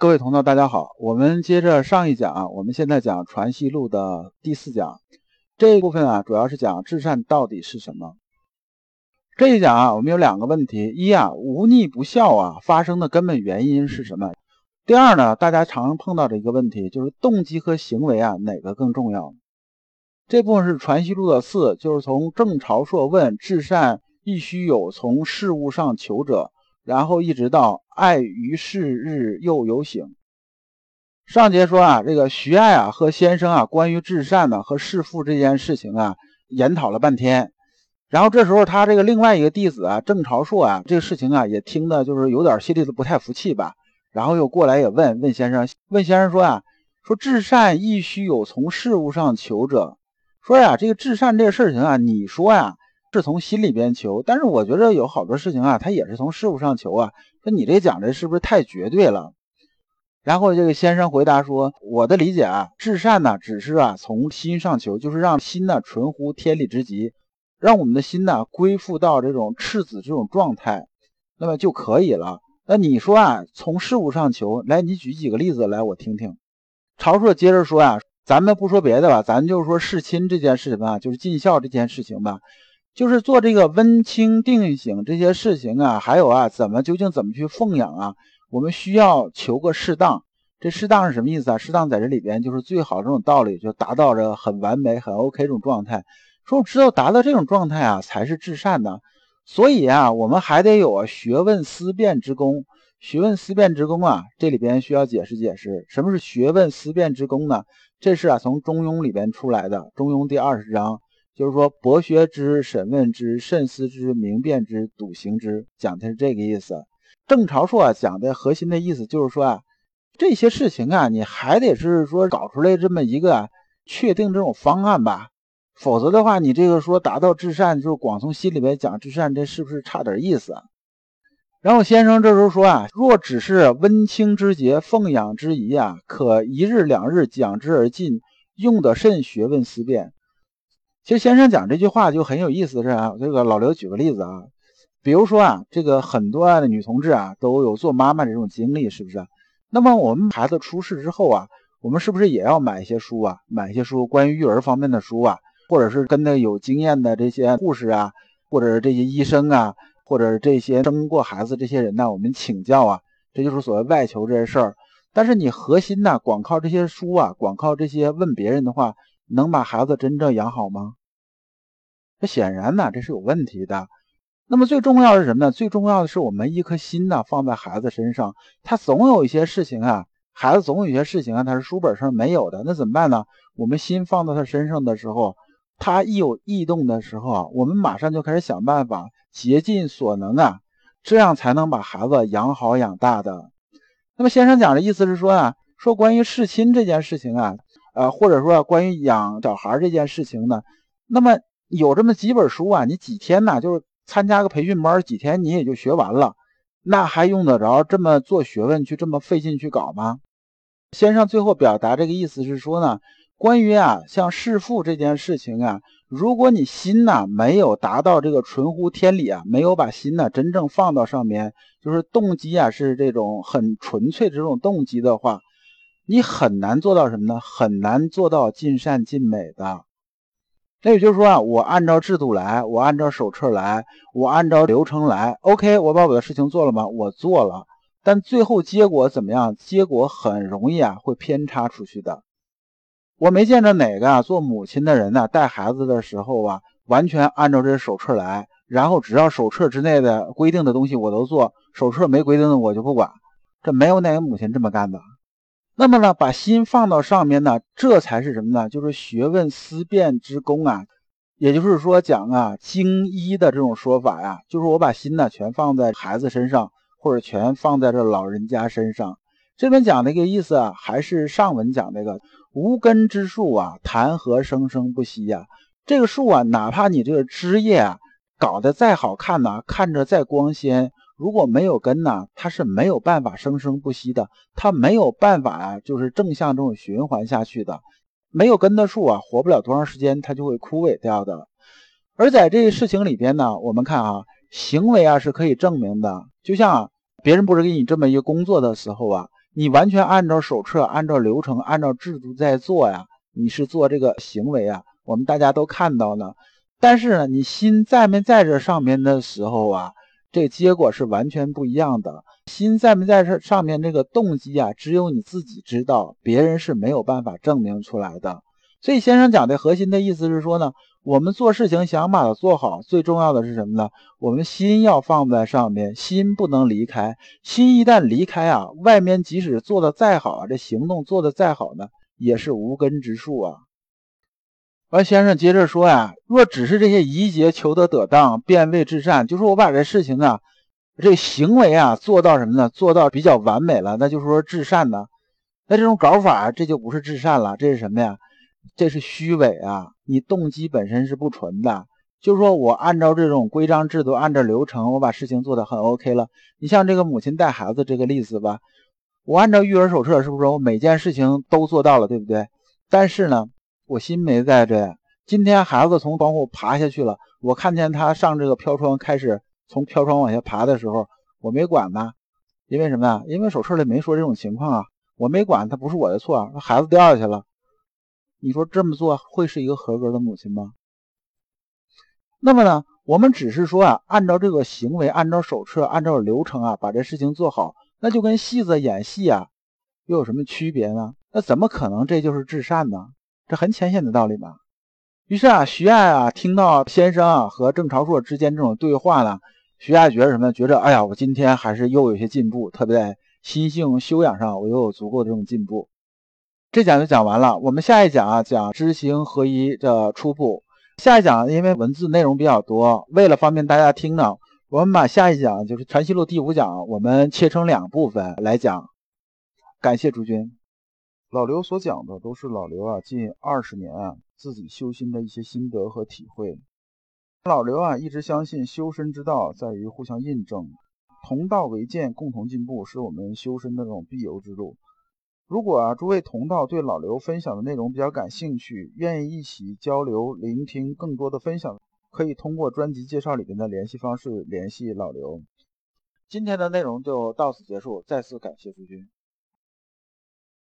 各位同道，大家好。我们接着上一讲啊，我们现在讲《传习录》的第四讲。这一部分啊，主要是讲至善到底是什么。这一讲啊，我们有两个问题：一啊，无逆不孝啊，发生的根本原因是什么？第二呢，大家常碰到的一个问题就是动机和行为啊，哪个更重要？这部分是《传习录》的四，就是从郑朝硕问至善亦须有从事物上求者。然后一直到爱于是日又有醒。上节说啊，这个徐爱啊和先生啊关于至善呢和弑父这件事情啊研讨了半天。然后这时候他这个另外一个弟子啊郑朝硕啊这个事情啊也听的就是有点心里头不太服气吧。然后又过来也问问先生，问先生说啊，说至善亦须有从事物上求者。说呀，这个至善这个事情啊，你说呀。是从心里边求，但是我觉得有好多事情啊，他也是从事物上求啊。说你这讲的是不是太绝对了？然后这个先生回答说：“我的理解啊，至善呢，只是啊从心上求，就是让心呢纯乎天理之极，让我们的心呢归附到这种赤子这种状态，那么就可以了。那你说啊，从事物上求，来，你举几个例子来，我听听。”曹硕接着说啊，咱们不说别的吧，咱就说事亲这件事情吧，就是尽孝这件事情吧。就是做这个温清定省这些事情啊，还有啊，怎么究竟怎么去奉养啊？我们需要求个适当。这适当是什么意思啊？适当在这里边就是最好这种道理，就达到这很完美、很 OK 这种状态。说我知道达到这种状态啊，才是至善的。所以啊，我们还得有啊学问思辨之功。学问思辨之功啊，这里边需要解释解释，什么是学问思辨之功呢？这是啊从《中庸》里边出来的，《中庸》第二十章。就是说，博学之、审问之、慎思之、明辨之、笃行之，讲的是这个意思。郑朝硕啊讲的核心的意思就是说啊，这些事情啊，你还得是说搞出来这么一个确定这种方案吧，否则的话，你这个说达到至善，就是光从心里面讲至善，这是不是差点意思？然后先生这时候说啊，若只是温清之节、奉养之仪啊，可一日两日讲之而尽，用得甚学问思辨。其实先生讲这句话就很有意思，是啊，这个老刘举个例子啊，比如说啊，这个很多的女同志啊都有做妈妈的这种经历，是不是？那么我们孩子出世之后啊，我们是不是也要买一些书啊，买一些书关于育儿方面的书啊，或者是跟那有经验的这些护士啊，或者是这些医生啊，或者这些生过孩子这些人呢，我们请教啊，这就是所谓外求这些事儿。但是你核心呢，光靠这些书啊，光靠这些问别人的话。能把孩子真正养好吗？这显然呢，这是有问题的。那么最重要是什么呢？最重要的是我们一颗心呢放在孩子身上。他总有一些事情啊，孩子总有一些事情啊，他是书本上没有的。那怎么办呢？我们心放到他身上的时候，他一有异动的时候啊，我们马上就开始想办法，竭尽所能啊，这样才能把孩子养好养大的。那么先生讲的意思是说啊，说关于侍亲这件事情啊。呃，或者说关于养小孩这件事情呢，那么有这么几本书啊，你几天呢，就是参加个培训班，几天你也就学完了，那还用得着这么做学问去这么费劲去搞吗？先生最后表达这个意思是说呢，关于啊像弑父这件事情啊，如果你心呐没有达到这个纯乎天理啊，没有把心呢真正放到上面，就是动机啊是这种很纯粹的这种动机的话。你很难做到什么呢？很难做到尽善尽美的。那也就是说啊，我按照制度来，我按照手册来，我按照流程来。OK，我把我的事情做了吗？我做了，但最后结果怎么样？结果很容易啊，会偏差出去的。我没见着哪个啊做母亲的人呢，带孩子的时候啊，完全按照这手册来，然后只要手册之内的规定的东西我都做，手册没规定的我就不管。这没有哪个母亲这么干的。那么呢，把心放到上面呢，这才是什么呢？就是学问思辨之功啊。也就是说，讲啊，精一的这种说法呀，就是我把心呢全放在孩子身上，或者全放在这老人家身上。这边讲的一个意思啊，还是上文讲那个无根之树啊，谈何生生不息呀？这个树啊，哪怕你这个枝叶啊搞得再好看呢，看着再光鲜。如果没有根呢，它是没有办法生生不息的，它没有办法啊，就是正向这种循环下去的。没有根的树啊，活不了多长时间，它就会枯萎掉的。而在这个事情里边呢，我们看啊，行为啊是可以证明的。就像别人不是给你这么一个工作的时候啊，你完全按照手册、按照流程、按照制度在做呀，你是做这个行为啊，我们大家都看到呢。但是呢，你心在没在这上面的时候啊，这结果是完全不一样的。心在没在这上面，这个动机啊，只有你自己知道，别人是没有办法证明出来的。所以先生讲的核心的意思是说呢，我们做事情想把它做好，最重要的是什么呢？我们心要放在上面，心不能离开。心一旦离开啊，外面即使做的再好啊，这行动做的再好呢，也是无根之树啊。完，先生接着说呀，若只是这些仪节求得得当，便谓至善，就是我把这事情啊，这行为啊做到什么呢？做到比较完美了，那就是说至善呢。那这种搞法，这就不是至善了，这是什么呀？这是虚伪啊！你动机本身是不纯的，就是说我按照这种规章制度，按照流程，我把事情做得很 OK 了。你像这个母亲带孩子这个例子吧，我按照育儿手册，是不是我每件事情都做到了，对不对？但是呢，我心没在这。今天孩子从窗户爬下去了，我看见他上这个飘窗，开始从飘窗往下爬的时候，我没管他，因为什么呀？因为手册里没说这种情况啊，我没管他，不是我的错，那孩子掉下去了。你说这么做会是一个合格的母亲吗？那么呢，我们只是说啊，按照这个行为，按照手册，按照流程啊，把这事情做好，那就跟戏子演戏啊，又有什么区别呢？那怎么可能这就是至善呢？这很浅显的道理嘛。于是啊，徐爱啊，听到先生啊和郑朝硕之间这种对话呢，徐爱觉得什么？觉得哎呀，我今天还是又有些进步，特别在心性修养上，我又有足够的这种进步。这讲就讲完了，我们下一讲啊讲知行合一的初步。下一讲因为文字内容比较多，为了方便大家听呢，我们把下一讲就是《传习录》第五讲，我们切成两部分来讲。感谢诸君。老刘所讲的都是老刘啊近二十年啊自己修心的一些心得和体会。老刘啊一直相信修身之道在于互相印证，同道为鉴，共同进步，是我们修身的这种必由之路。如果啊，诸位同道对老刘分享的内容比较感兴趣，愿意一起交流、聆听更多的分享，可以通过专辑介绍里边的联系方式联系老刘。今天的内容就到此结束，再次感谢诸君。